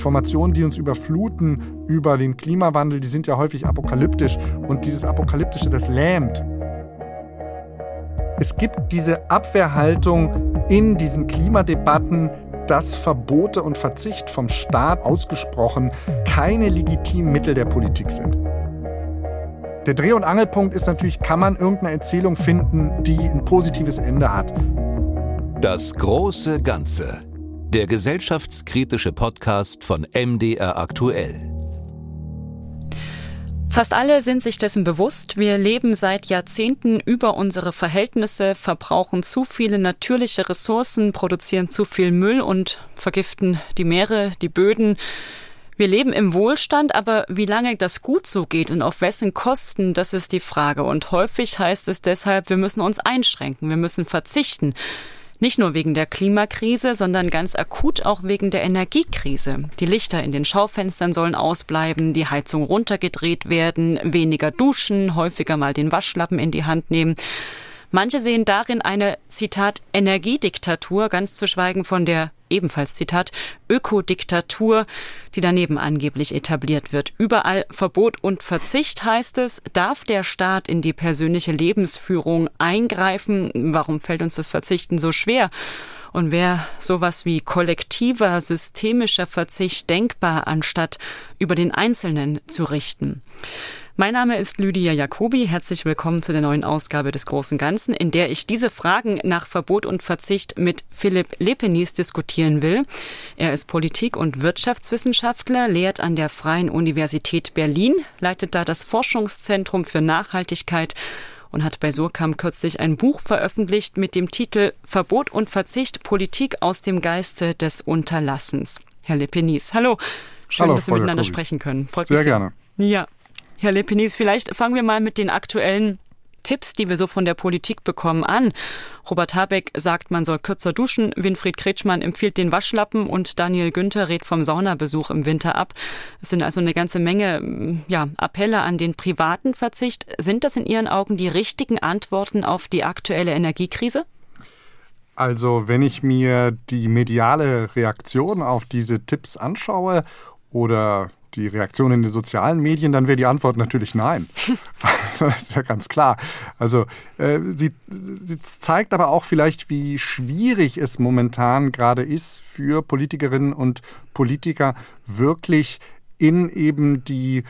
Informationen, die uns überfluten über den Klimawandel, die sind ja häufig apokalyptisch. Und dieses Apokalyptische, das lähmt. Es gibt diese Abwehrhaltung in diesen Klimadebatten, dass Verbote und Verzicht vom Staat ausgesprochen keine legitimen Mittel der Politik sind. Der Dreh- und Angelpunkt ist natürlich, kann man irgendeine Erzählung finden, die ein positives Ende hat. Das große Ganze. Der gesellschaftskritische Podcast von MDR aktuell. Fast alle sind sich dessen bewusst. Wir leben seit Jahrzehnten über unsere Verhältnisse, verbrauchen zu viele natürliche Ressourcen, produzieren zu viel Müll und vergiften die Meere, die Böden. Wir leben im Wohlstand, aber wie lange das gut so geht und auf wessen Kosten, das ist die Frage. Und häufig heißt es deshalb, wir müssen uns einschränken, wir müssen verzichten. Nicht nur wegen der Klimakrise, sondern ganz akut auch wegen der Energiekrise. Die Lichter in den Schaufenstern sollen ausbleiben, die Heizung runtergedreht werden, weniger duschen, häufiger mal den Waschlappen in die Hand nehmen. Manche sehen darin eine, Zitat, Energiediktatur, ganz zu schweigen von der ebenfalls Zitat, Ökodiktatur, die daneben angeblich etabliert wird. Überall Verbot und Verzicht heißt es. Darf der Staat in die persönliche Lebensführung eingreifen? Warum fällt uns das Verzichten so schwer? Und wäre sowas wie kollektiver, systemischer Verzicht denkbar, anstatt über den Einzelnen zu richten? Mein Name ist Lydia Jacobi. Herzlich willkommen zu der neuen Ausgabe des Großen Ganzen, in der ich diese Fragen nach Verbot und Verzicht mit Philipp Lepenis diskutieren will. Er ist Politik- und Wirtschaftswissenschaftler, lehrt an der Freien Universität Berlin, leitet da das Forschungszentrum für Nachhaltigkeit und hat bei Surkamp kürzlich ein Buch veröffentlicht mit dem Titel Verbot und Verzicht Politik aus dem Geiste des Unterlassens. Herr Lepenis, hallo. Schön, hallo, dass wir miteinander Jacobi. sprechen können. Freut Sehr mich sehr. gerne. Ja. Herr Lepenis, vielleicht fangen wir mal mit den aktuellen Tipps, die wir so von der Politik bekommen, an. Robert Habeck sagt, man soll kürzer duschen. Winfried Kretschmann empfiehlt den Waschlappen und Daniel Günther rät vom Saunabesuch im Winter ab. Es sind also eine ganze Menge ja, Appelle an den privaten Verzicht. Sind das in Ihren Augen die richtigen Antworten auf die aktuelle Energiekrise? Also, wenn ich mir die mediale Reaktion auf diese Tipps anschaue oder die Reaktion in den sozialen Medien, dann wäre die Antwort natürlich nein. Also, das ist ja ganz klar. Also äh, sie, sie zeigt aber auch vielleicht, wie schwierig es momentan gerade ist für Politikerinnen und Politiker wirklich in eben die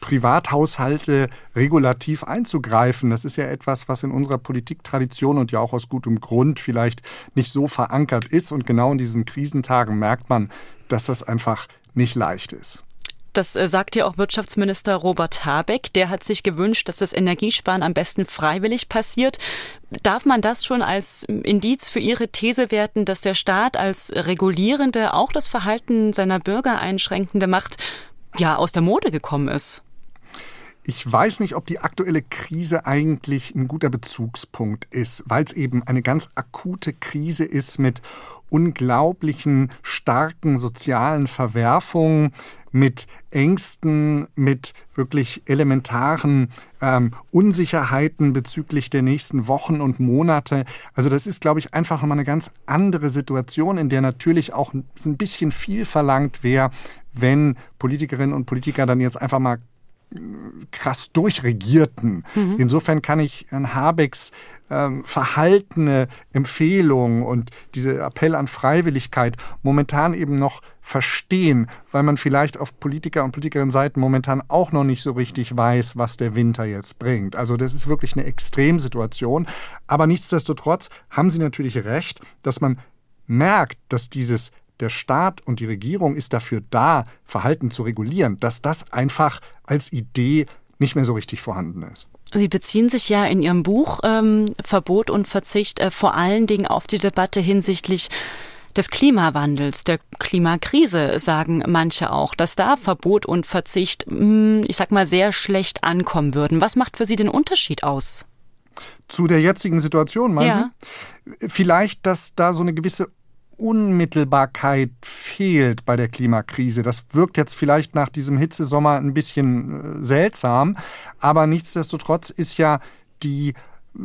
Privathaushalte regulativ einzugreifen. Das ist ja etwas, was in unserer Politiktradition und ja auch aus gutem Grund vielleicht nicht so verankert ist. Und genau in diesen Krisentagen merkt man, dass das einfach nicht leicht ist. Das äh, sagt ja auch Wirtschaftsminister Robert Habeck. Der hat sich gewünscht, dass das Energiesparen am besten freiwillig passiert. Darf man das schon als Indiz für Ihre These werten, dass der Staat als regulierende auch das Verhalten seiner Bürger einschränkende Macht ja aus der Mode gekommen ist? Ich weiß nicht, ob die aktuelle Krise eigentlich ein guter Bezugspunkt ist, weil es eben eine ganz akute Krise ist mit unglaublichen starken sozialen Verwerfungen, mit Ängsten, mit wirklich elementaren ähm, Unsicherheiten bezüglich der nächsten Wochen und Monate. Also das ist, glaube ich, einfach nochmal eine ganz andere Situation, in der natürlich auch ein bisschen viel verlangt wäre, wenn Politikerinnen und Politiker dann jetzt einfach mal krass durchregierten. Mhm. Insofern kann ich Herrn Habecks ähm, verhaltene Empfehlung und diese Appell an Freiwilligkeit momentan eben noch verstehen, weil man vielleicht auf Politiker und Politikerinnen-Seiten momentan auch noch nicht so richtig weiß, was der Winter jetzt bringt. Also das ist wirklich eine Extremsituation. Aber nichtsdestotrotz haben Sie natürlich recht, dass man merkt, dass dieses der Staat und die Regierung ist dafür da, Verhalten zu regulieren, dass das einfach als Idee nicht mehr so richtig vorhanden ist. Sie beziehen sich ja in Ihrem Buch ähm, Verbot und Verzicht äh, vor allen Dingen auf die Debatte hinsichtlich des Klimawandels, der Klimakrise, sagen manche auch, dass da Verbot und Verzicht, hm, ich sag mal, sehr schlecht ankommen würden. Was macht für Sie den Unterschied aus? Zu der jetzigen Situation, meinen ja. Sie? Vielleicht, dass da so eine gewisse Unmittelbarkeit fehlt bei der Klimakrise. Das wirkt jetzt vielleicht nach diesem Hitzesommer ein bisschen äh, seltsam, aber nichtsdestotrotz ist ja die äh,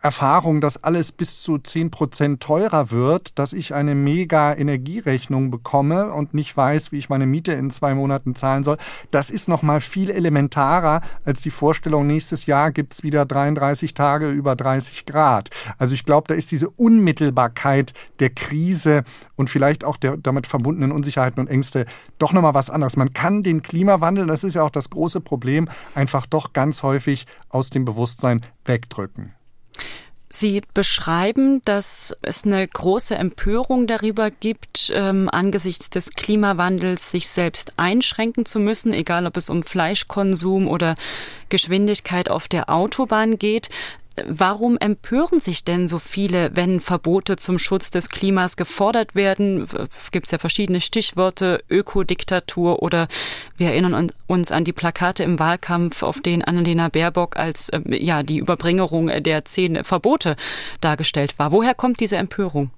Erfahrung, dass alles bis zu 10 Prozent teurer wird, dass ich eine mega Energierechnung bekomme und nicht weiß, wie ich meine Miete in zwei Monaten zahlen soll, das ist noch mal viel elementarer als die Vorstellung, nächstes Jahr gibt es wieder 33 Tage über 30 Grad. Also ich glaube, da ist diese Unmittelbarkeit der Krise und vielleicht auch der damit verbundenen Unsicherheiten und Ängste doch noch mal was anderes. Man kann den Klimawandel, das ist ja auch das große Problem, einfach doch ganz häufig aus dem Bewusstsein wegdrücken. Sie beschreiben, dass es eine große Empörung darüber gibt, ähm, angesichts des Klimawandels sich selbst einschränken zu müssen, egal ob es um Fleischkonsum oder Geschwindigkeit auf der Autobahn geht. Warum empören sich denn so viele, wenn Verbote zum Schutz des Klimas gefordert werden? Gibt es ja verschiedene Stichworte, Ökodiktatur oder wir erinnern uns an die Plakate im Wahlkampf, auf denen Annalena Baerbock als äh, ja die Überbringerung der zehn Verbote dargestellt war. Woher kommt diese Empörung?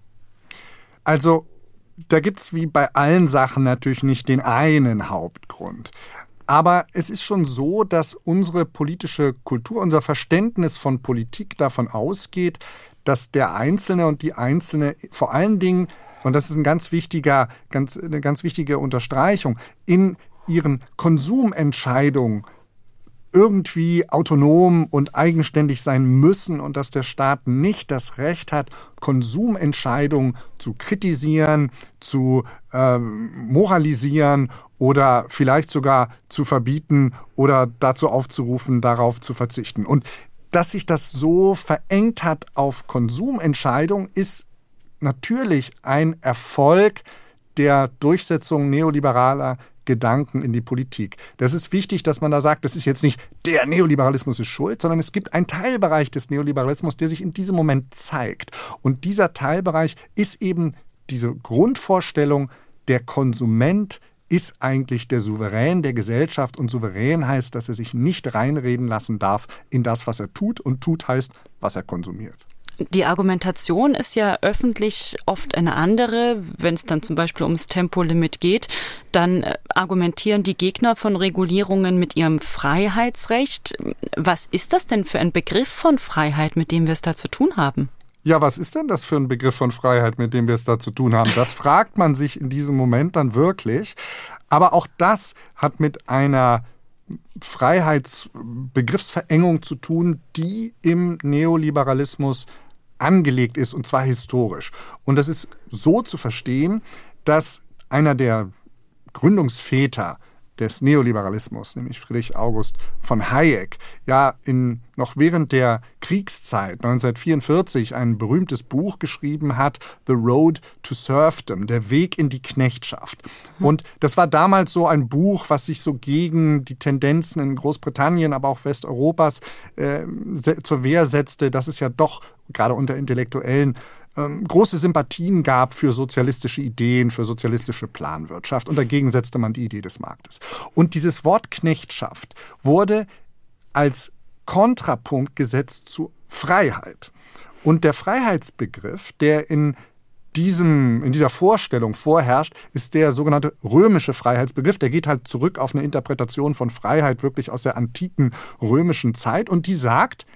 Also da gibt es wie bei allen Sachen natürlich nicht den einen Hauptgrund. Aber es ist schon so, dass unsere politische Kultur, unser Verständnis von Politik davon ausgeht, dass der Einzelne und die Einzelne vor allen Dingen, und das ist ein ganz wichtiger, ganz, eine ganz wichtige Unterstreichung, in ihren Konsumentscheidungen irgendwie autonom und eigenständig sein müssen und dass der Staat nicht das Recht hat, Konsumentscheidungen zu kritisieren, zu äh, moralisieren oder vielleicht sogar zu verbieten oder dazu aufzurufen, darauf zu verzichten. Und dass sich das so verengt hat auf Konsumentscheidungen, ist natürlich ein Erfolg der Durchsetzung neoliberaler Gedanken in die Politik. Das ist wichtig, dass man da sagt, das ist jetzt nicht der Neoliberalismus ist schuld, sondern es gibt einen Teilbereich des Neoliberalismus, der sich in diesem Moment zeigt. Und dieser Teilbereich ist eben diese Grundvorstellung, der Konsument ist eigentlich der Souverän der Gesellschaft und souverän heißt, dass er sich nicht reinreden lassen darf in das, was er tut und tut heißt, was er konsumiert. Die Argumentation ist ja öffentlich oft eine andere. Wenn es dann zum Beispiel ums Tempolimit geht, dann äh, argumentieren die Gegner von Regulierungen mit ihrem Freiheitsrecht. Was ist das denn für ein Begriff von Freiheit, mit dem wir es da zu tun haben? Ja, was ist denn das für ein Begriff von Freiheit, mit dem wir es da zu tun haben? Das fragt man sich in diesem Moment dann wirklich. Aber auch das hat mit einer Freiheitsbegriffsverengung zu tun, die im Neoliberalismus angelegt ist, und zwar historisch. Und das ist so zu verstehen, dass einer der Gründungsväter des Neoliberalismus, nämlich Friedrich August von Hayek, ja in, noch während der Kriegszeit 1944 ein berühmtes Buch geschrieben hat, The Road to Serfdom, der Weg in die Knechtschaft. Hm. Und das war damals so ein Buch, was sich so gegen die Tendenzen in Großbritannien, aber auch Westeuropas äh, zur Wehr setzte, dass es ja doch gerade unter Intellektuellen ähm, große Sympathien gab für sozialistische Ideen, für sozialistische Planwirtschaft. Und dagegen setzte man die Idee des Marktes. Und dieses Wort Knechtschaft wurde als Kontrapunkt gesetzt zu Freiheit. Und der Freiheitsbegriff, der in diesem, in dieser Vorstellung vorherrscht, ist der sogenannte römische Freiheitsbegriff. Der geht halt zurück auf eine Interpretation von Freiheit wirklich aus der antiken römischen Zeit und die sagt,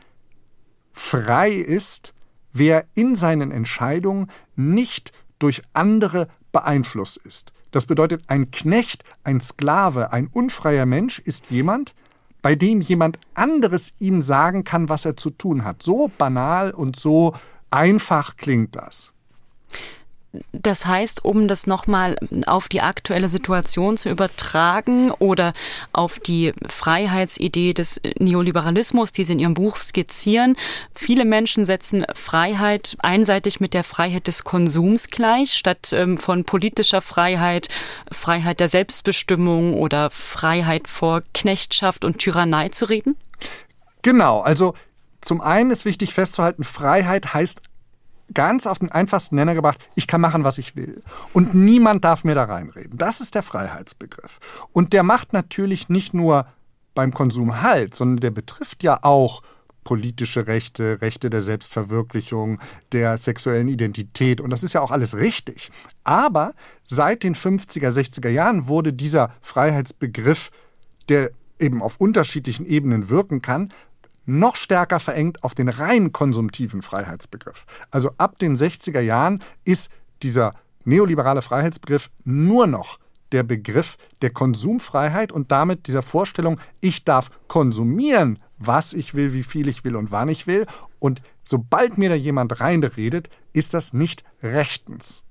frei ist, wer in seinen Entscheidungen nicht durch andere beeinflusst ist. Das bedeutet, ein Knecht, ein Sklave, ein unfreier Mensch ist jemand, bei dem jemand anderes ihm sagen kann, was er zu tun hat. So banal und so einfach klingt das. Das heißt, um das nochmal auf die aktuelle Situation zu übertragen oder auf die Freiheitsidee des Neoliberalismus, die Sie in Ihrem Buch skizzieren, viele Menschen setzen Freiheit einseitig mit der Freiheit des Konsums gleich, statt ähm, von politischer Freiheit, Freiheit der Selbstbestimmung oder Freiheit vor Knechtschaft und Tyrannei zu reden? Genau, also zum einen ist wichtig festzuhalten, Freiheit heißt ganz auf den einfachsten Nenner gebracht, ich kann machen, was ich will. Und niemand darf mir da reinreden. Das ist der Freiheitsbegriff. Und der macht natürlich nicht nur beim Konsum Halt, sondern der betrifft ja auch politische Rechte, Rechte der Selbstverwirklichung, der sexuellen Identität. Und das ist ja auch alles richtig. Aber seit den 50er, 60er Jahren wurde dieser Freiheitsbegriff, der eben auf unterschiedlichen Ebenen wirken kann, noch stärker verengt auf den rein konsumtiven Freiheitsbegriff. Also ab den 60er Jahren ist dieser neoliberale Freiheitsbegriff nur noch der Begriff der Konsumfreiheit und damit dieser Vorstellung, ich darf konsumieren, was ich will, wie viel ich will und wann ich will. Und sobald mir da jemand reinredet, ist das nicht rechtens.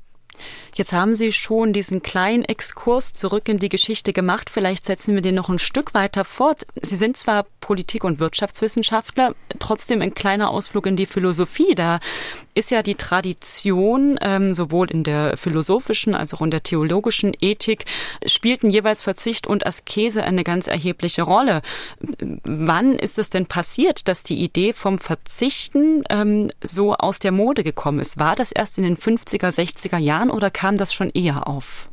Jetzt haben Sie schon diesen kleinen Exkurs zurück in die Geschichte gemacht. Vielleicht setzen wir den noch ein Stück weiter fort. Sie sind zwar Politik- und Wirtschaftswissenschaftler, trotzdem ein kleiner Ausflug in die Philosophie. Da ist ja die Tradition, ähm, sowohl in der philosophischen als auch in der theologischen Ethik, spielten jeweils Verzicht und Askese eine ganz erhebliche Rolle. Wann ist es denn passiert, dass die Idee vom Verzichten ähm, so aus der Mode gekommen ist? War das erst in den 50er, 60er Jahren oder kam das schon eher auf?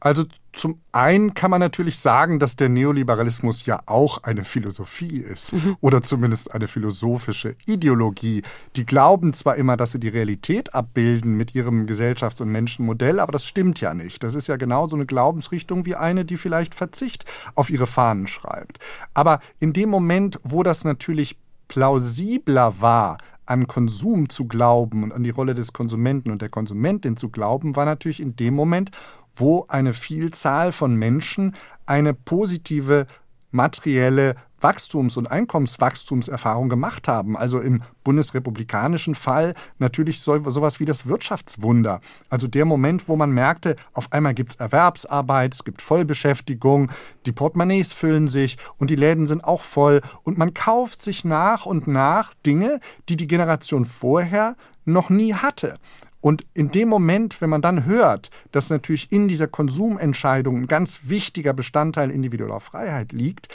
Also zum einen kann man natürlich sagen, dass der Neoliberalismus ja auch eine Philosophie ist mhm. oder zumindest eine philosophische Ideologie. Die glauben zwar immer, dass sie die Realität abbilden mit ihrem Gesellschafts- und Menschenmodell, aber das stimmt ja nicht. Das ist ja genauso eine Glaubensrichtung wie eine, die vielleicht Verzicht auf ihre Fahnen schreibt. Aber in dem Moment, wo das natürlich plausibler war, an Konsum zu glauben und an die Rolle des Konsumenten und der Konsumentin zu glauben, war natürlich in dem Moment, wo eine Vielzahl von Menschen eine positive materielle Wachstums- und Einkommenswachstumserfahrung gemacht haben. Also im bundesrepublikanischen Fall natürlich so, sowas wie das Wirtschaftswunder. Also der Moment, wo man merkte, auf einmal gibt es Erwerbsarbeit, es gibt Vollbeschäftigung, die Portemonnaies füllen sich und die Läden sind auch voll und man kauft sich nach und nach Dinge, die die Generation vorher noch nie hatte. Und in dem Moment, wenn man dann hört, dass natürlich in dieser Konsumentscheidung ein ganz wichtiger Bestandteil individueller Freiheit liegt,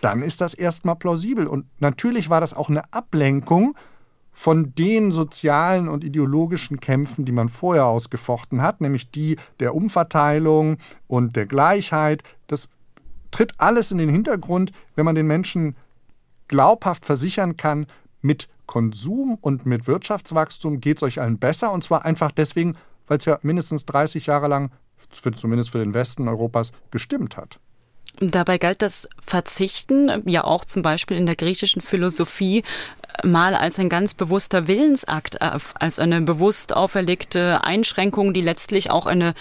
dann ist das erstmal plausibel. Und natürlich war das auch eine Ablenkung von den sozialen und ideologischen Kämpfen, die man vorher ausgefochten hat, nämlich die der Umverteilung und der Gleichheit. Das tritt alles in den Hintergrund, wenn man den Menschen glaubhaft versichern kann, mit Konsum und mit Wirtschaftswachstum geht es euch allen besser. Und zwar einfach deswegen, weil es ja mindestens 30 Jahre lang, für, zumindest für den Westen Europas, gestimmt hat. Dabei galt das Verzichten ja auch zum Beispiel in der griechischen Philosophie mal als ein ganz bewusster Willensakt, äh, als eine bewusst auferlegte Einschränkung, die letztlich auch eine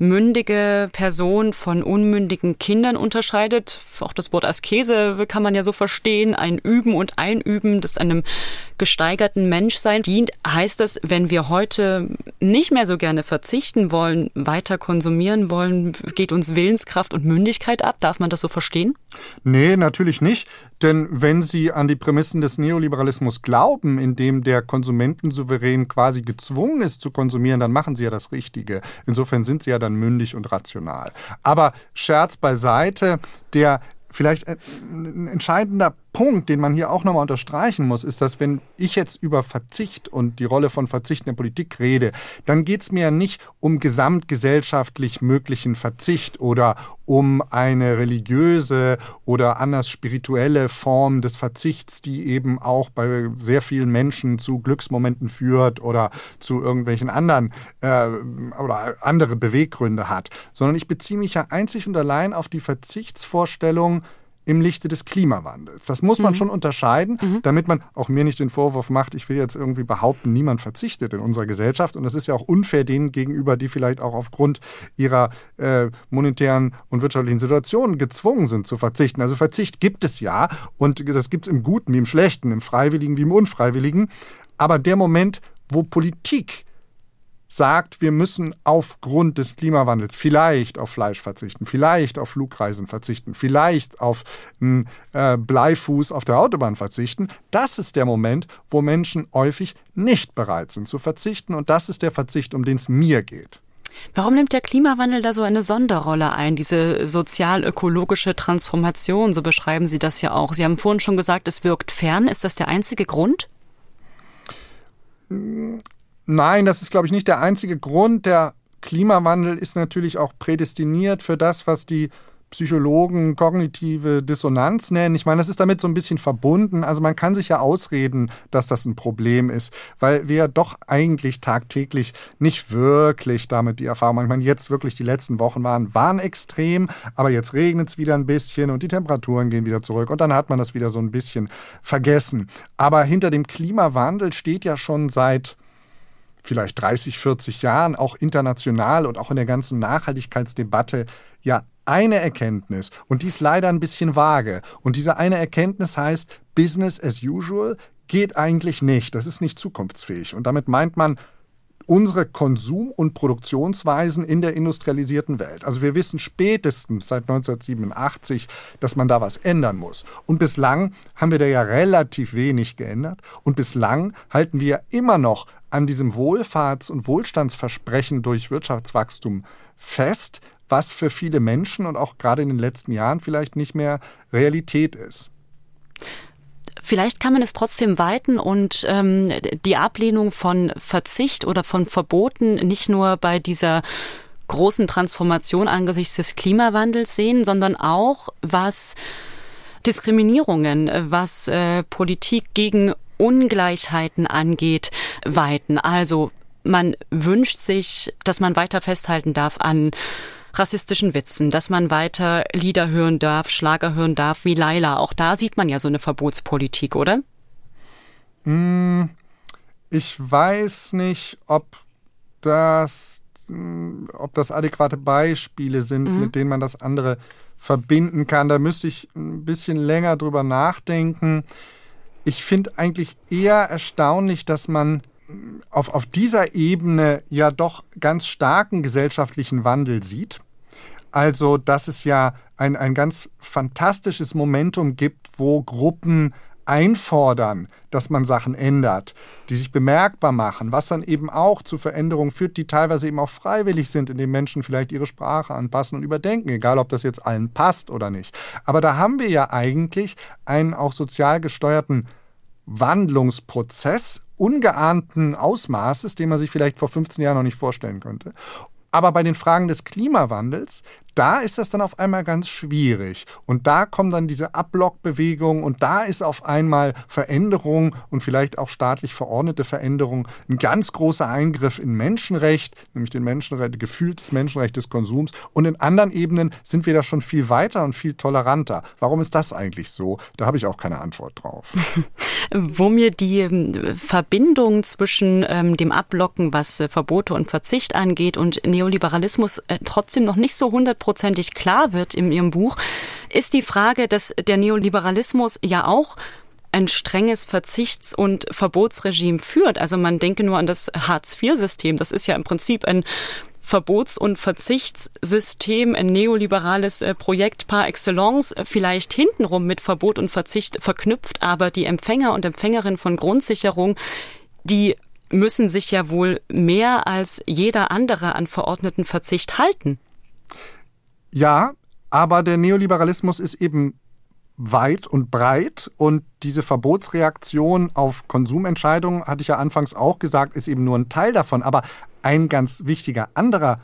mündige Person von unmündigen Kindern unterscheidet. Auch das Wort Askese kann man ja so verstehen, ein Üben und Einüben, das einem gesteigerten Menschsein dient. Heißt das, wenn wir heute nicht mehr so gerne verzichten wollen, weiter konsumieren wollen, geht uns Willenskraft und Mündigkeit ab? Darf man das so verstehen? Nee, natürlich nicht. Denn wenn Sie an die Prämissen des Neoliberalismus glauben, in dem der Konsumentensouverän quasi gezwungen ist zu konsumieren, dann machen Sie ja das Richtige. Insofern sind Sie ja dann mündig und rational. Aber Scherz beiseite, der vielleicht ein entscheidender Punkt, den man hier auch nochmal unterstreichen muss, ist, dass wenn ich jetzt über Verzicht und die Rolle von Verzicht in der Politik rede, dann geht es mir ja nicht um gesamtgesellschaftlich möglichen Verzicht oder um eine religiöse oder anders spirituelle Form des Verzichts, die eben auch bei sehr vielen Menschen zu Glücksmomenten führt oder zu irgendwelchen anderen äh, oder andere Beweggründe hat, sondern ich beziehe mich ja einzig und allein auf die Verzichtsvorstellung, im Lichte des Klimawandels. Das muss man mhm. schon unterscheiden, mhm. damit man auch mir nicht den Vorwurf macht, ich will jetzt irgendwie behaupten, niemand verzichtet in unserer Gesellschaft. Und das ist ja auch unfair denen gegenüber, die vielleicht auch aufgrund ihrer äh, monetären und wirtschaftlichen Situation gezwungen sind zu verzichten. Also Verzicht gibt es ja und das gibt es im Guten wie im Schlechten, im Freiwilligen wie im Unfreiwilligen. Aber der Moment, wo Politik sagt, wir müssen aufgrund des Klimawandels vielleicht auf Fleisch verzichten, vielleicht auf Flugreisen verzichten, vielleicht auf einen äh, Bleifuß auf der Autobahn verzichten, das ist der Moment, wo Menschen häufig nicht bereit sind zu verzichten und das ist der Verzicht, um den es mir geht. Warum nimmt der Klimawandel da so eine Sonderrolle ein, diese sozial-ökologische Transformation, so beschreiben Sie das ja auch. Sie haben vorhin schon gesagt, es wirkt fern. Ist das der einzige Grund? Nein, das ist, glaube ich, nicht der einzige Grund. Der Klimawandel ist natürlich auch prädestiniert für das, was die Psychologen kognitive Dissonanz nennen. Ich meine, das ist damit so ein bisschen verbunden. Also man kann sich ja ausreden, dass das ein Problem ist, weil wir doch eigentlich tagtäglich nicht wirklich damit die Erfahrung machen. Ich meine, jetzt wirklich die letzten Wochen waren, waren extrem, aber jetzt regnet es wieder ein bisschen und die Temperaturen gehen wieder zurück und dann hat man das wieder so ein bisschen vergessen. Aber hinter dem Klimawandel steht ja schon seit vielleicht 30, 40 Jahren auch international und auch in der ganzen Nachhaltigkeitsdebatte ja eine Erkenntnis und die ist leider ein bisschen vage. Und diese eine Erkenntnis heißt, Business as usual geht eigentlich nicht. Das ist nicht zukunftsfähig. Und damit meint man, unsere Konsum- und Produktionsweisen in der industrialisierten Welt. Also wir wissen spätestens seit 1987, dass man da was ändern muss. Und bislang haben wir da ja relativ wenig geändert. Und bislang halten wir immer noch an diesem Wohlfahrts- und Wohlstandsversprechen durch Wirtschaftswachstum fest, was für viele Menschen und auch gerade in den letzten Jahren vielleicht nicht mehr Realität ist. Vielleicht kann man es trotzdem weiten und ähm, die Ablehnung von Verzicht oder von Verboten nicht nur bei dieser großen Transformation angesichts des Klimawandels sehen, sondern auch was Diskriminierungen, was äh, Politik gegen Ungleichheiten angeht, weiten. Also man wünscht sich, dass man weiter festhalten darf an rassistischen Witzen, dass man weiter Lieder hören darf, Schlager hören darf wie Laila. Auch da sieht man ja so eine Verbotspolitik, oder? Hm, ich weiß nicht, ob das, hm, ob das adäquate Beispiele sind, mhm. mit denen man das andere verbinden kann. Da müsste ich ein bisschen länger drüber nachdenken. Ich finde eigentlich eher erstaunlich, dass man auf, auf dieser Ebene ja doch ganz starken gesellschaftlichen Wandel sieht. Also, dass es ja ein, ein ganz fantastisches Momentum gibt, wo Gruppen einfordern, dass man Sachen ändert, die sich bemerkbar machen, was dann eben auch zu Veränderungen führt, die teilweise eben auch freiwillig sind, indem Menschen vielleicht ihre Sprache anpassen und überdenken, egal ob das jetzt allen passt oder nicht. Aber da haben wir ja eigentlich einen auch sozial gesteuerten Wandlungsprozess ungeahnten Ausmaßes, den man sich vielleicht vor 15 Jahren noch nicht vorstellen könnte. Aber bei den Fragen des Klimawandels, da ist das dann auf einmal ganz schwierig. Und da kommen dann diese Abblockbewegungen und da ist auf einmal Veränderung und vielleicht auch staatlich verordnete Veränderung ein ganz großer Eingriff in Menschenrecht, nämlich den Menschenrecht, gefühltes Menschenrecht des Konsums. Und in anderen Ebenen sind wir da schon viel weiter und viel toleranter. Warum ist das eigentlich so? Da habe ich auch keine Antwort drauf. Wo mir die ähm, Verbindung zwischen ähm, dem Abblocken, was äh, Verbote und Verzicht angeht, und Neoliberalismus äh, trotzdem noch nicht so hundertprozentig klar wird in Ihrem Buch, ist die Frage, dass der Neoliberalismus ja auch ein strenges Verzichts- und Verbotsregime führt. Also man denke nur an das Hartz-IV-System. Das ist ja im Prinzip ein Verbots- und Verzichtssystem, ein neoliberales äh, Projekt par excellence, äh, vielleicht hintenrum mit Verbot und Verzicht verknüpft, aber die Empfänger und Empfängerinnen von Grundsicherung, die müssen sich ja wohl mehr als jeder andere an verordneten Verzicht halten. Ja, aber der Neoliberalismus ist eben weit und breit und diese Verbotsreaktion auf Konsumentscheidungen, hatte ich ja anfangs auch gesagt, ist eben nur ein Teil davon. Aber ein ganz wichtiger anderer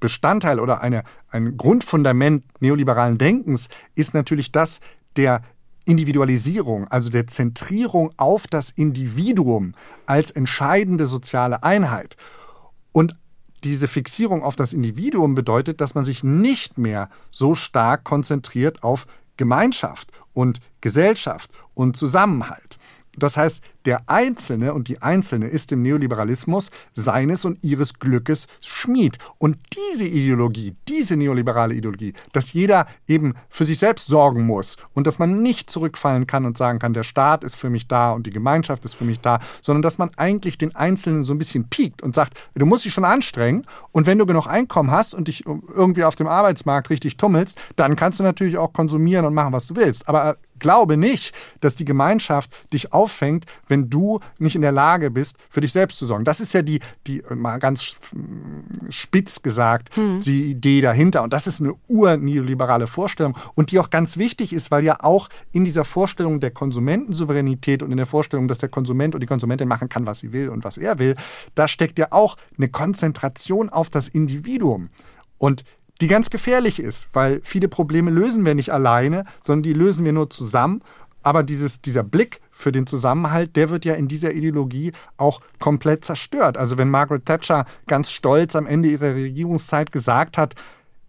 Bestandteil oder eine, ein Grundfundament neoliberalen Denkens ist natürlich das der Individualisierung, also der Zentrierung auf das Individuum als entscheidende soziale Einheit. Und diese Fixierung auf das Individuum bedeutet, dass man sich nicht mehr so stark konzentriert auf Gemeinschaft und Gesellschaft und Zusammenhalt. Das heißt, der Einzelne und die Einzelne ist im Neoliberalismus seines und ihres Glückes Schmied. Und diese Ideologie, diese neoliberale Ideologie, dass jeder eben für sich selbst sorgen muss und dass man nicht zurückfallen kann und sagen kann, der Staat ist für mich da und die Gemeinschaft ist für mich da, sondern dass man eigentlich den Einzelnen so ein bisschen piekt und sagt, du musst dich schon anstrengen und wenn du genug Einkommen hast und dich irgendwie auf dem Arbeitsmarkt richtig tummelst, dann kannst du natürlich auch konsumieren und machen, was du willst. Aber glaube nicht, dass die Gemeinschaft dich auffängt, wenn du nicht in der Lage bist, für dich selbst zu sorgen. Das ist ja die, die mal ganz spitz gesagt, hm. die Idee dahinter. Und das ist eine urneoliberale Vorstellung und die auch ganz wichtig ist, weil ja auch in dieser Vorstellung der Konsumentensouveränität und in der Vorstellung, dass der Konsument und die Konsumentin machen kann, was sie will und was er will, da steckt ja auch eine Konzentration auf das Individuum. Und die ganz gefährlich ist, weil viele Probleme lösen wir nicht alleine, sondern die lösen wir nur zusammen. Aber dieses, dieser Blick für den Zusammenhalt, der wird ja in dieser Ideologie auch komplett zerstört. Also wenn Margaret Thatcher ganz stolz am Ende ihrer Regierungszeit gesagt hat,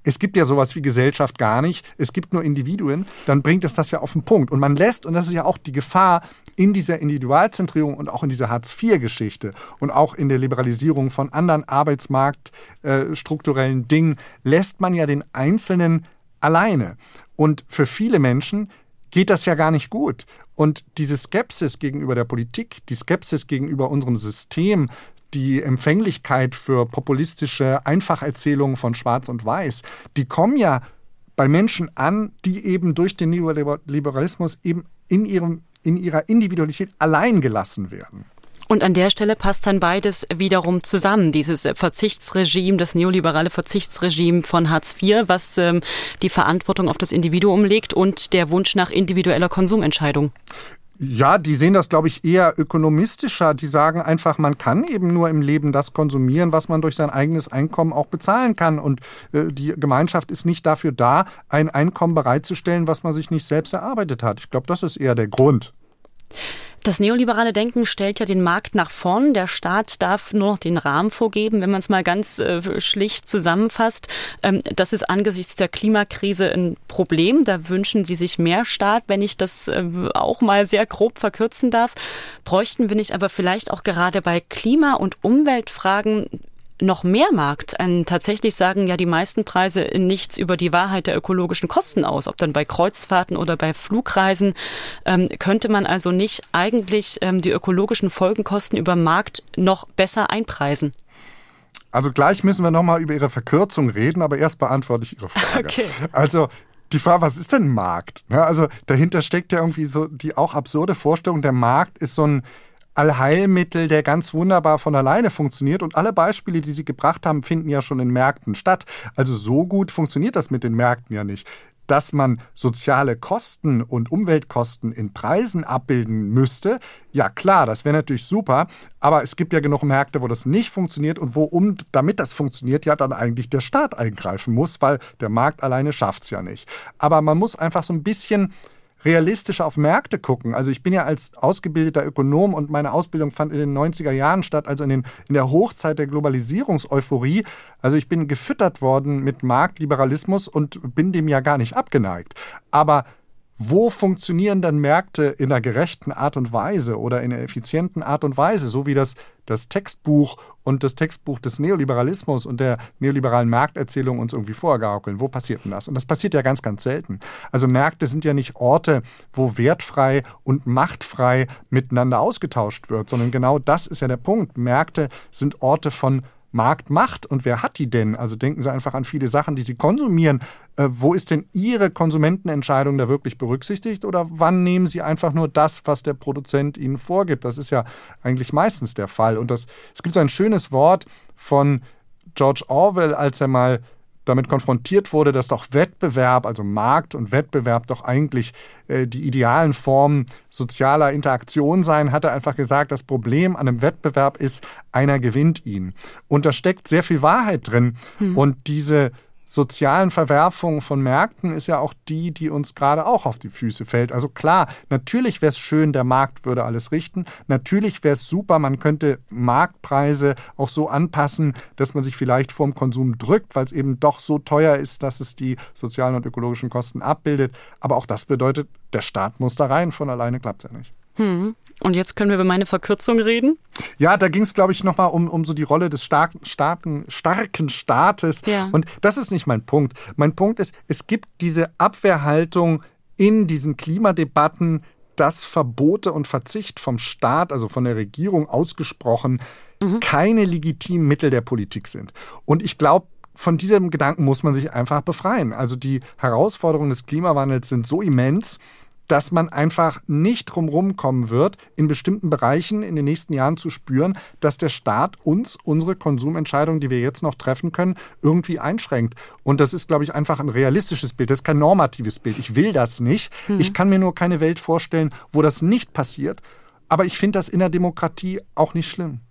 es gibt ja sowas wie Gesellschaft gar nicht, es gibt nur Individuen, dann bringt es das ja auf den Punkt. Und man lässt, und das ist ja auch die Gefahr in dieser Individualzentrierung und auch in dieser Hartz-IV-Geschichte und auch in der Liberalisierung von anderen arbeitsmarktstrukturellen äh, Dingen, lässt man ja den Einzelnen alleine. Und für viele Menschen geht das ja gar nicht gut. Und diese Skepsis gegenüber der Politik, die Skepsis gegenüber unserem System, die Empfänglichkeit für populistische Einfacherzählungen von Schwarz und Weiß, die kommen ja bei Menschen an, die eben durch den Neoliberalismus eben in, ihrem, in ihrer Individualität allein gelassen werden. Und an der Stelle passt dann beides wiederum zusammen. Dieses Verzichtsregime, das neoliberale Verzichtsregime von Hartz IV, was ähm, die Verantwortung auf das Individuum legt und der Wunsch nach individueller Konsumentscheidung. Ja, die sehen das, glaube ich, eher ökonomistischer. Die sagen einfach, man kann eben nur im Leben das konsumieren, was man durch sein eigenes Einkommen auch bezahlen kann. Und äh, die Gemeinschaft ist nicht dafür da, ein Einkommen bereitzustellen, was man sich nicht selbst erarbeitet hat. Ich glaube, das ist eher der Grund. Das neoliberale Denken stellt ja den Markt nach vorn. Der Staat darf nur noch den Rahmen vorgeben. Wenn man es mal ganz äh, schlicht zusammenfasst, ähm, das ist angesichts der Klimakrise ein Problem. Da wünschen Sie sich mehr Staat. Wenn ich das äh, auch mal sehr grob verkürzen darf, bräuchten wir nicht aber vielleicht auch gerade bei Klima- und Umweltfragen noch mehr Markt. Ein, tatsächlich sagen ja die meisten Preise nichts über die Wahrheit der ökologischen Kosten aus. Ob dann bei Kreuzfahrten oder bei Flugreisen ähm, könnte man also nicht eigentlich ähm, die ökologischen Folgenkosten über Markt noch besser einpreisen. Also gleich müssen wir nochmal über Ihre Verkürzung reden, aber erst beantworte ich Ihre Frage. Okay. Also die Frage, was ist denn Markt? Ja, also dahinter steckt ja irgendwie so die auch absurde Vorstellung, der Markt ist so ein Allheilmittel, der ganz wunderbar von alleine funktioniert. Und alle Beispiele, die Sie gebracht haben, finden ja schon in Märkten statt. Also so gut funktioniert das mit den Märkten ja nicht. Dass man soziale Kosten und Umweltkosten in Preisen abbilden müsste, ja klar, das wäre natürlich super, aber es gibt ja genug Märkte, wo das nicht funktioniert und wo, um, damit das funktioniert, ja dann eigentlich der Staat eingreifen muss, weil der Markt alleine schafft es ja nicht. Aber man muss einfach so ein bisschen realistischer auf Märkte gucken. Also ich bin ja als ausgebildeter Ökonom und meine Ausbildung fand in den 90er Jahren statt, also in, den, in der Hochzeit der Globalisierungseuphorie. Also ich bin gefüttert worden mit Marktliberalismus und bin dem ja gar nicht abgeneigt. Aber wo funktionieren dann Märkte in einer gerechten Art und Weise oder in einer effizienten Art und Weise, so wie das, das Textbuch und das Textbuch des Neoliberalismus und der neoliberalen Markterzählung uns irgendwie vorgaukeln. Wo passiert denn das? Und das passiert ja ganz, ganz selten. Also Märkte sind ja nicht Orte, wo wertfrei und machtfrei miteinander ausgetauscht wird, sondern genau das ist ja der Punkt. Märkte sind Orte von Markt macht und wer hat die denn? Also denken Sie einfach an viele Sachen, die Sie konsumieren. Äh, wo ist denn Ihre Konsumentenentscheidung da wirklich berücksichtigt oder wann nehmen Sie einfach nur das, was der Produzent Ihnen vorgibt? Das ist ja eigentlich meistens der Fall. Und das, es gibt so ein schönes Wort von George Orwell, als er mal damit konfrontiert wurde, dass doch Wettbewerb, also Markt und Wettbewerb doch eigentlich äh, die idealen Formen sozialer Interaktion seien, hat er einfach gesagt, das Problem an einem Wettbewerb ist, einer gewinnt ihn. Und da steckt sehr viel Wahrheit drin. Hm. Und diese sozialen Verwerfungen von Märkten ist ja auch die, die uns gerade auch auf die Füße fällt. Also klar, natürlich wäre es schön, der Markt würde alles richten. Natürlich wäre es super, man könnte Marktpreise auch so anpassen, dass man sich vielleicht vorm Konsum drückt, weil es eben doch so teuer ist, dass es die sozialen und ökologischen Kosten abbildet. Aber auch das bedeutet, der Staat muss da rein. Von alleine klappt es ja nicht. Hm. Und jetzt können wir über meine Verkürzung reden? Ja, da ging es, glaube ich, nochmal um, um so die Rolle des starken, starken, starken Staates. Ja. Und das ist nicht mein Punkt. Mein Punkt ist, es gibt diese Abwehrhaltung in diesen Klimadebatten, dass Verbote und Verzicht vom Staat, also von der Regierung ausgesprochen, mhm. keine legitimen Mittel der Politik sind. Und ich glaube, von diesem Gedanken muss man sich einfach befreien. Also die Herausforderungen des Klimawandels sind so immens, dass man einfach nicht drumherum kommen wird, in bestimmten Bereichen in den nächsten Jahren zu spüren, dass der Staat uns unsere Konsumentscheidungen, die wir jetzt noch treffen können, irgendwie einschränkt. Und das ist, glaube ich, einfach ein realistisches Bild. Das ist kein normatives Bild. Ich will das nicht. Mhm. Ich kann mir nur keine Welt vorstellen, wo das nicht passiert. Aber ich finde das in der Demokratie auch nicht schlimm.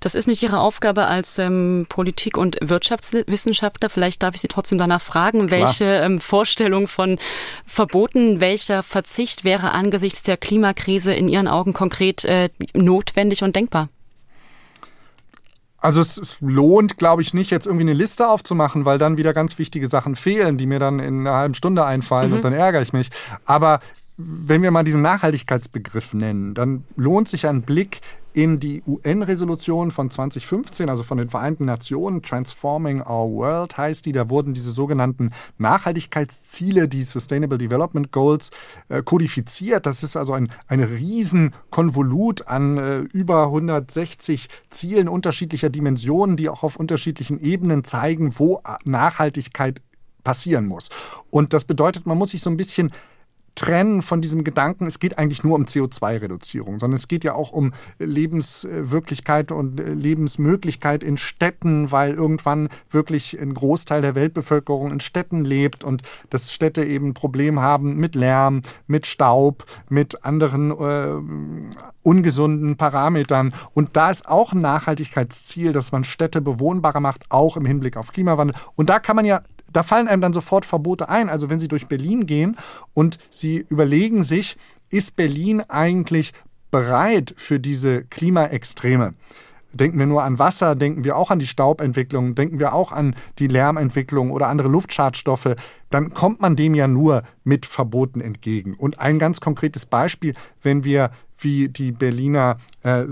Das ist nicht Ihre Aufgabe als ähm, Politik- und Wirtschaftswissenschaftler. Vielleicht darf ich Sie trotzdem danach fragen, Klar. welche ähm, Vorstellung von Verboten, welcher Verzicht wäre angesichts der Klimakrise in Ihren Augen konkret äh, notwendig und denkbar? Also es lohnt, glaube ich, nicht, jetzt irgendwie eine Liste aufzumachen, weil dann wieder ganz wichtige Sachen fehlen, die mir dann in einer halben Stunde einfallen mhm. und dann ärgere ich mich. Aber wenn wir mal diesen Nachhaltigkeitsbegriff nennen, dann lohnt sich ein Blick in die UN-Resolution von 2015, also von den Vereinten Nationen, Transforming Our World heißt die, da wurden diese sogenannten Nachhaltigkeitsziele, die Sustainable Development Goals, äh, kodifiziert. Das ist also ein, ein Riesenkonvolut an äh, über 160 Zielen unterschiedlicher Dimensionen, die auch auf unterschiedlichen Ebenen zeigen, wo Nachhaltigkeit passieren muss. Und das bedeutet, man muss sich so ein bisschen trennen von diesem Gedanken, es geht eigentlich nur um CO2-Reduzierung, sondern es geht ja auch um Lebenswirklichkeit und Lebensmöglichkeit in Städten, weil irgendwann wirklich ein Großteil der Weltbevölkerung in Städten lebt und dass Städte eben ein Problem haben mit Lärm, mit Staub, mit anderen äh, ungesunden Parametern. Und da ist auch ein Nachhaltigkeitsziel, dass man Städte bewohnbarer macht, auch im Hinblick auf Klimawandel. Und da kann man ja da fallen einem dann sofort Verbote ein. Also wenn Sie durch Berlin gehen und Sie überlegen sich, ist Berlin eigentlich bereit für diese Klimaextreme? Denken wir nur an Wasser, denken wir auch an die Staubentwicklung, denken wir auch an die Lärmentwicklung oder andere Luftschadstoffe, dann kommt man dem ja nur mit Verboten entgegen. Und ein ganz konkretes Beispiel, wenn wir wie die Berliner äh,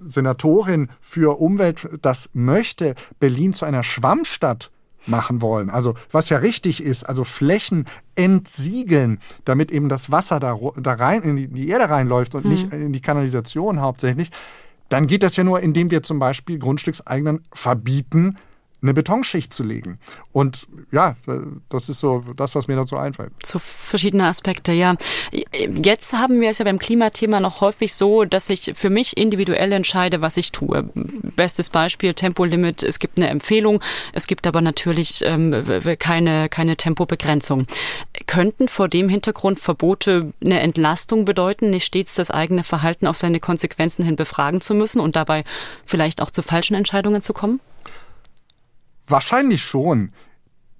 Senatorin für Umwelt das möchte, Berlin zu einer Schwammstadt machen wollen. Also was ja richtig ist, also Flächen entsiegeln, damit eben das Wasser da, da rein in die, Erde reinläuft und mhm. nicht in die Kanalisation hauptsächlich, dann geht das ja nur, indem wir zum Beispiel Grundstückseigenen verbieten, eine Betonschicht zu legen. Und ja, das ist so das, was mir dazu einfällt. So verschiedene Aspekte, ja. Jetzt haben wir es ja beim Klimathema noch häufig so, dass ich für mich individuell entscheide, was ich tue. Bestes Beispiel Tempolimit. Es gibt eine Empfehlung, es gibt aber natürlich ähm, keine, keine Tempobegrenzung. Könnten vor dem Hintergrund Verbote eine Entlastung bedeuten, nicht stets das eigene Verhalten auf seine Konsequenzen hin befragen zu müssen und dabei vielleicht auch zu falschen Entscheidungen zu kommen? Wahrscheinlich schon.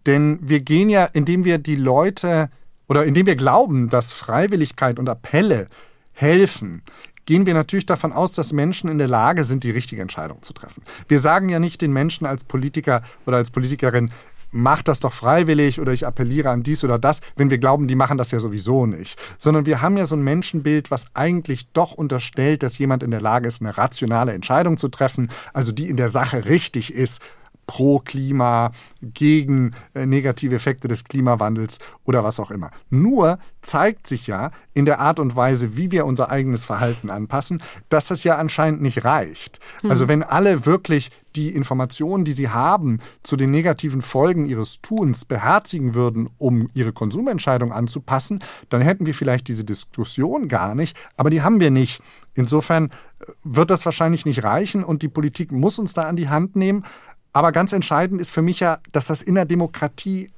Denn wir gehen ja, indem wir die Leute oder indem wir glauben, dass Freiwilligkeit und Appelle helfen, gehen wir natürlich davon aus, dass Menschen in der Lage sind, die richtige Entscheidung zu treffen. Wir sagen ja nicht den Menschen als Politiker oder als Politikerin, mach das doch freiwillig oder ich appelliere an dies oder das, wenn wir glauben, die machen das ja sowieso nicht. Sondern wir haben ja so ein Menschenbild, was eigentlich doch unterstellt, dass jemand in der Lage ist, eine rationale Entscheidung zu treffen, also die in der Sache richtig ist pro Klima, gegen äh, negative Effekte des Klimawandels oder was auch immer. Nur zeigt sich ja in der Art und Weise, wie wir unser eigenes Verhalten anpassen, dass das ja anscheinend nicht reicht. Mhm. Also wenn alle wirklich die Informationen, die sie haben, zu den negativen Folgen ihres Tuns beherzigen würden, um ihre Konsumentscheidung anzupassen, dann hätten wir vielleicht diese Diskussion gar nicht, aber die haben wir nicht. Insofern äh, wird das wahrscheinlich nicht reichen und die Politik muss uns da an die Hand nehmen. Aber ganz entscheidend ist für mich ja, dass das in der Demokratie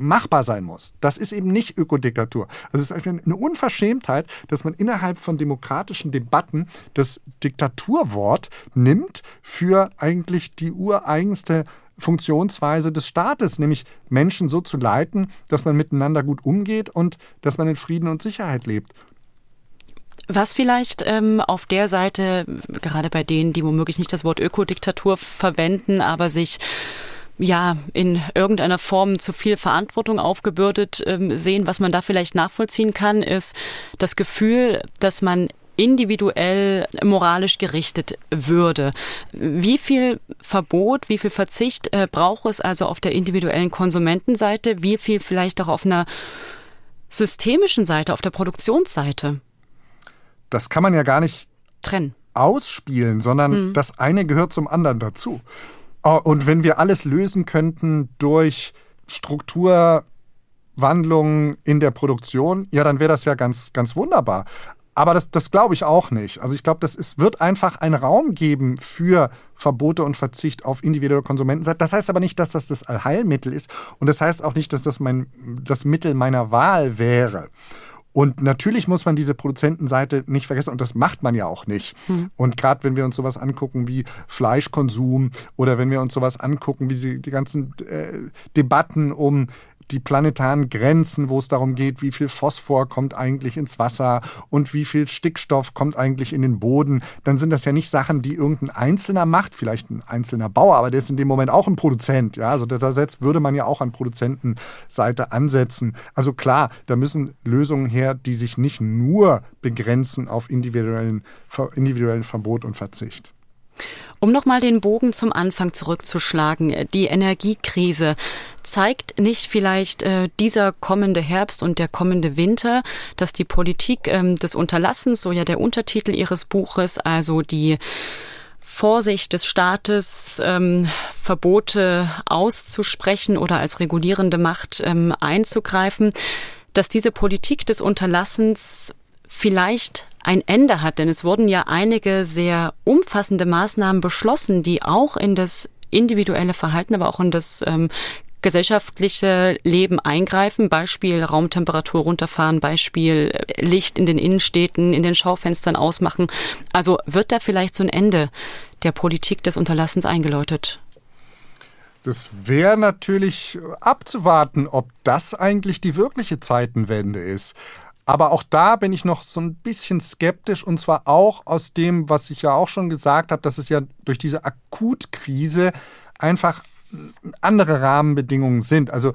machbar sein muss. Das ist eben nicht Ökodiktatur. Also es ist eine Unverschämtheit, dass man innerhalb von demokratischen Debatten das Diktaturwort nimmt für eigentlich die ureigenste Funktionsweise des Staates, nämlich Menschen so zu leiten, dass man miteinander gut umgeht und dass man in Frieden und Sicherheit lebt. Was vielleicht ähm, auf der Seite, gerade bei denen, die womöglich nicht das Wort Ökodiktatur verwenden, aber sich ja in irgendeiner Form zu viel Verantwortung aufgebürdet ähm, sehen, was man da vielleicht nachvollziehen kann, ist das Gefühl, dass man individuell moralisch gerichtet würde. Wie viel Verbot, wie viel Verzicht äh, braucht es also auf der individuellen Konsumentenseite, wie viel vielleicht auch auf einer systemischen Seite, auf der Produktionsseite? Das kann man ja gar nicht trennen. Ausspielen, sondern mhm. das eine gehört zum anderen dazu. Oh, und wenn wir alles lösen könnten durch Strukturwandlungen in der Produktion, ja, dann wäre das ja ganz, ganz wunderbar. Aber das, das glaube ich auch nicht. Also ich glaube, das ist, wird einfach einen Raum geben für Verbote und Verzicht auf individuelle Konsumentenseite. Das heißt aber nicht, dass das das Allheilmittel ist. Und das heißt auch nicht, dass das mein, das Mittel meiner Wahl wäre. Und natürlich muss man diese Produzentenseite nicht vergessen und das macht man ja auch nicht. Mhm. Und gerade wenn wir uns sowas angucken wie Fleischkonsum oder wenn wir uns sowas angucken wie die, die ganzen äh, Debatten um die planetaren Grenzen, wo es darum geht, wie viel Phosphor kommt eigentlich ins Wasser und wie viel Stickstoff kommt eigentlich in den Boden, dann sind das ja nicht Sachen, die irgendein Einzelner macht, vielleicht ein einzelner Bauer, aber der ist in dem Moment auch ein Produzent. Ja, also da setzt, würde man ja auch an Produzentenseite ansetzen. Also klar, da müssen Lösungen her, die sich nicht nur begrenzen auf individuellen, individuellen Verbot und Verzicht. Um nochmal den Bogen zum Anfang zurückzuschlagen, die Energiekrise. Zeigt nicht vielleicht äh, dieser kommende Herbst und der kommende Winter, dass die Politik ähm, des Unterlassens, so ja der Untertitel Ihres Buches, also die Vorsicht des Staates, ähm, Verbote auszusprechen oder als regulierende Macht ähm, einzugreifen, dass diese Politik des Unterlassens vielleicht ein Ende hat. Denn es wurden ja einige sehr umfassende Maßnahmen beschlossen, die auch in das individuelle Verhalten, aber auch in das ähm, gesellschaftliche Leben eingreifen. Beispiel Raumtemperatur runterfahren, Beispiel äh, Licht in den Innenstädten, in den Schaufenstern ausmachen. Also wird da vielleicht so ein Ende der Politik des Unterlassens eingeläutet? Das wäre natürlich abzuwarten, ob das eigentlich die wirkliche Zeitenwende ist. Aber auch da bin ich noch so ein bisschen skeptisch und zwar auch aus dem, was ich ja auch schon gesagt habe, dass es ja durch diese Akutkrise einfach andere Rahmenbedingungen sind. Also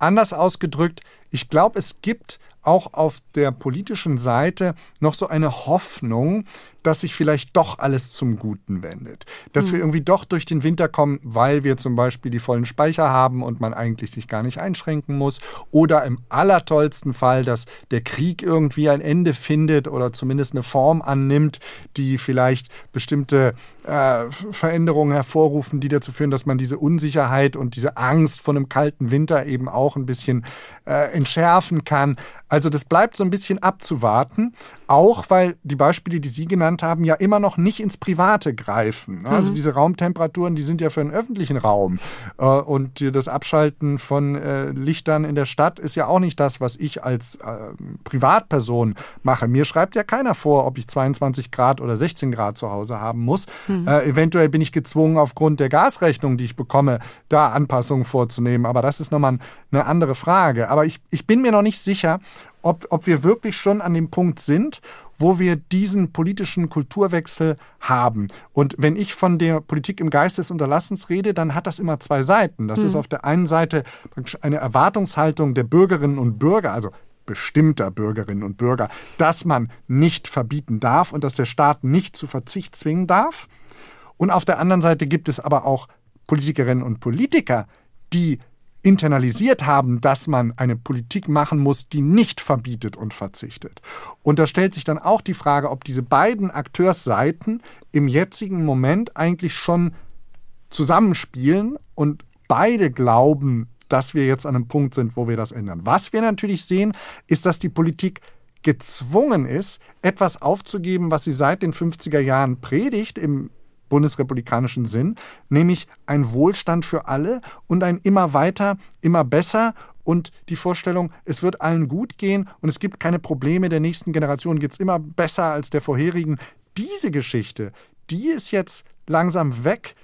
anders ausgedrückt, ich glaube, es gibt auch auf der politischen Seite noch so eine Hoffnung, dass sich vielleicht doch alles zum Guten wendet. Dass mhm. wir irgendwie doch durch den Winter kommen, weil wir zum Beispiel die vollen Speicher haben und man eigentlich sich gar nicht einschränken muss. Oder im allertollsten Fall, dass der Krieg irgendwie ein Ende findet oder zumindest eine Form annimmt, die vielleicht bestimmte äh, Veränderungen hervorrufen, die dazu führen, dass man diese Unsicherheit und diese Angst vor einem kalten Winter eben auch ein bisschen äh, entschärfen kann. Also das bleibt so ein bisschen abzuwarten, auch weil die Beispiele, die Sie genannt haben, ja immer noch nicht ins Private greifen. Also mhm. diese Raumtemperaturen, die sind ja für den öffentlichen Raum. Äh, und das Abschalten von äh, Lichtern in der Stadt ist ja auch nicht das, was ich als äh, Privatperson mache. Mir schreibt ja keiner vor, ob ich 22 Grad oder 16 Grad zu Hause haben muss. Mhm. eventuell bin ich gezwungen, aufgrund der Gasrechnung, die ich bekomme, da Anpassungen vorzunehmen. Aber das ist nochmal eine andere Frage. Aber ich, ich bin mir noch nicht sicher, ob, ob wir wirklich schon an dem Punkt sind, wo wir diesen politischen Kulturwechsel haben. Und wenn ich von der Politik im Geist des Unterlassens rede, dann hat das immer zwei Seiten. Das mhm. ist auf der einen Seite eine Erwartungshaltung der Bürgerinnen und Bürger, also bestimmter Bürgerinnen und Bürger, dass man nicht verbieten darf und dass der Staat nicht zu Verzicht zwingen darf. Und auf der anderen Seite gibt es aber auch Politikerinnen und Politiker, die internalisiert haben, dass man eine Politik machen muss, die nicht verbietet und verzichtet. Und da stellt sich dann auch die Frage, ob diese beiden Akteursseiten im jetzigen Moment eigentlich schon zusammenspielen und beide glauben, dass wir jetzt an einem Punkt sind, wo wir das ändern. Was wir natürlich sehen, ist, dass die Politik gezwungen ist, etwas aufzugeben, was sie seit den 50er Jahren predigt, im bundesrepublikanischen Sinn, nämlich ein Wohlstand für alle und ein immer weiter, immer besser und die Vorstellung, es wird allen gut gehen und es gibt keine Probleme, der nächsten Generation gibt es immer besser als der vorherigen. Diese Geschichte, die ist jetzt langsam weg.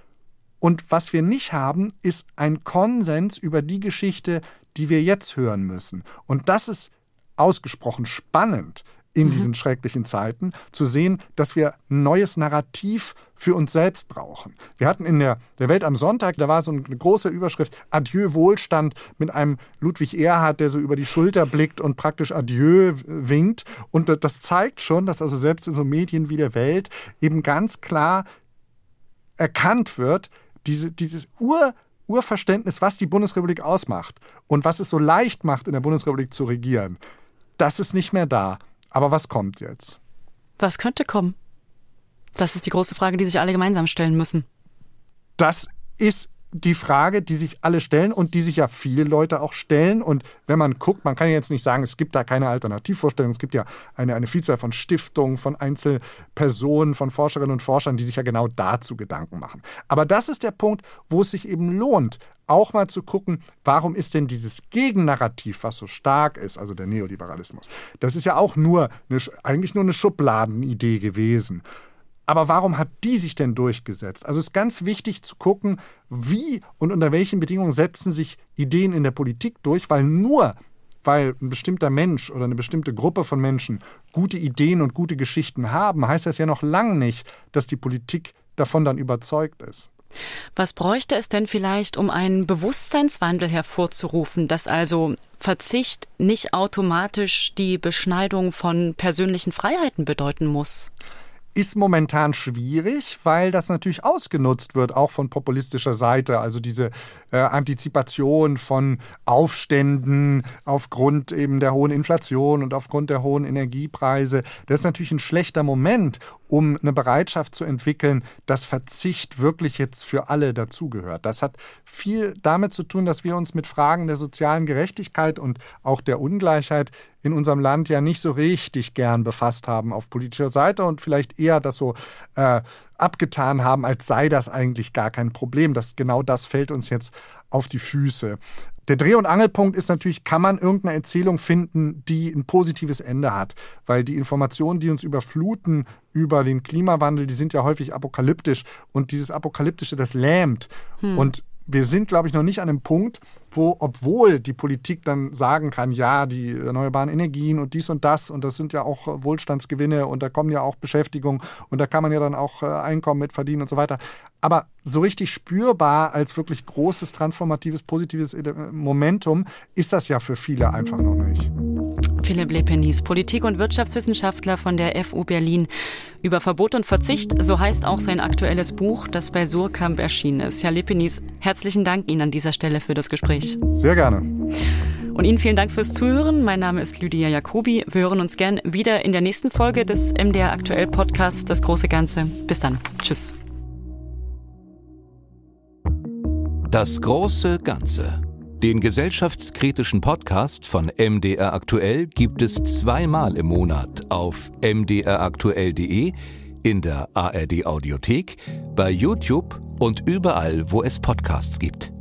Und was wir nicht haben, ist ein Konsens über die Geschichte, die wir jetzt hören müssen. Und das ist ausgesprochen spannend, in mhm. diesen schrecklichen Zeiten, zu sehen, dass wir ein neues Narrativ für uns selbst brauchen. Wir hatten in der, der Welt am Sonntag, da war so eine große Überschrift, Adieu Wohlstand mit einem Ludwig Erhard, der so über die Schulter blickt und praktisch Adieu winkt. Und das zeigt schon, dass also selbst in so Medien wie der Welt eben ganz klar erkannt wird, diese, dieses Ur- Urverständnis, was die Bundesrepublik ausmacht und was es so leicht macht, in der Bundesrepublik zu regieren, das ist nicht mehr da. Aber was kommt jetzt? Was könnte kommen? Das ist die große Frage, die sich alle gemeinsam stellen müssen. Das ist die Frage, die sich alle stellen und die sich ja viele Leute auch stellen. Und wenn man guckt, man kann ja jetzt nicht sagen, es gibt da keine Alternativvorstellung. Es gibt ja eine, eine Vielzahl von Stiftungen, von Einzelpersonen, von Forscherinnen und Forschern, die sich ja genau dazu Gedanken machen. Aber das ist der Punkt, wo es sich eben lohnt, auch mal zu gucken, warum ist denn dieses Gegennarrativ, was so stark ist, also der Neoliberalismus, das ist ja auch nur eine, eigentlich nur eine Schubladenidee gewesen. Aber warum hat die sich denn durchgesetzt? Also es ist ganz wichtig zu gucken, wie und unter welchen Bedingungen setzen sich Ideen in der Politik durch, weil nur weil ein bestimmter Mensch oder eine bestimmte Gruppe von Menschen gute Ideen und gute Geschichten haben, heißt das ja noch lange nicht, dass die Politik davon dann überzeugt ist. Was bräuchte es denn vielleicht, um einen Bewusstseinswandel hervorzurufen, dass also Verzicht nicht automatisch die Beschneidung von persönlichen Freiheiten bedeuten muss? Ist momentan schwierig, weil das natürlich ausgenutzt wird, auch von populistischer Seite. Also diese äh, Antizipation von Aufständen aufgrund eben der hohen Inflation und aufgrund der hohen Energiepreise. Das ist natürlich ein schlechter Moment, um eine Bereitschaft zu entwickeln, dass Verzicht wirklich jetzt für alle dazugehört. Das hat viel damit zu tun, dass wir uns mit Fragen der sozialen Gerechtigkeit und auch der Ungleichheit in unserem Land ja nicht so richtig gern befasst haben auf politischer Seite und vielleicht eher das so äh, abgetan haben, als sei das eigentlich gar kein Problem. Das, genau das fällt uns jetzt auf die Füße. Der Dreh- und Angelpunkt ist natürlich, kann man irgendeine Erzählung finden, die ein positives Ende hat? Weil die Informationen, die uns überfluten über den Klimawandel, die sind ja häufig apokalyptisch und dieses Apokalyptische, das lähmt. Hm. Und wir sind, glaube ich, noch nicht an einem Punkt, wo, obwohl die Politik dann sagen kann, ja, die erneuerbaren Energien und dies und das und das sind ja auch Wohlstandsgewinne und da kommen ja auch Beschäftigung und da kann man ja dann auch äh, Einkommen mit verdienen und so weiter. Aber so richtig spürbar als wirklich großes, transformatives, positives Momentum ist das ja für viele einfach noch nicht. Philipp Lepenis, Politik- und Wirtschaftswissenschaftler von der FU Berlin. Über Verbot und Verzicht, so heißt auch sein aktuelles Buch, das bei Surkamp erschienen ist. Herr Lepenis, herzlichen Dank Ihnen an dieser Stelle für das Gespräch. Sehr gerne. Und Ihnen vielen Dank fürs Zuhören. Mein Name ist Lydia Jacobi. Wir hören uns gern wieder in der nächsten Folge des MDR Aktuell Podcasts, das große Ganze. Bis dann. Tschüss. Das große Ganze. Den gesellschaftskritischen Podcast von MDR Aktuell gibt es zweimal im Monat auf mdraktuell.de, in der ARD Audiothek, bei YouTube und überall, wo es Podcasts gibt.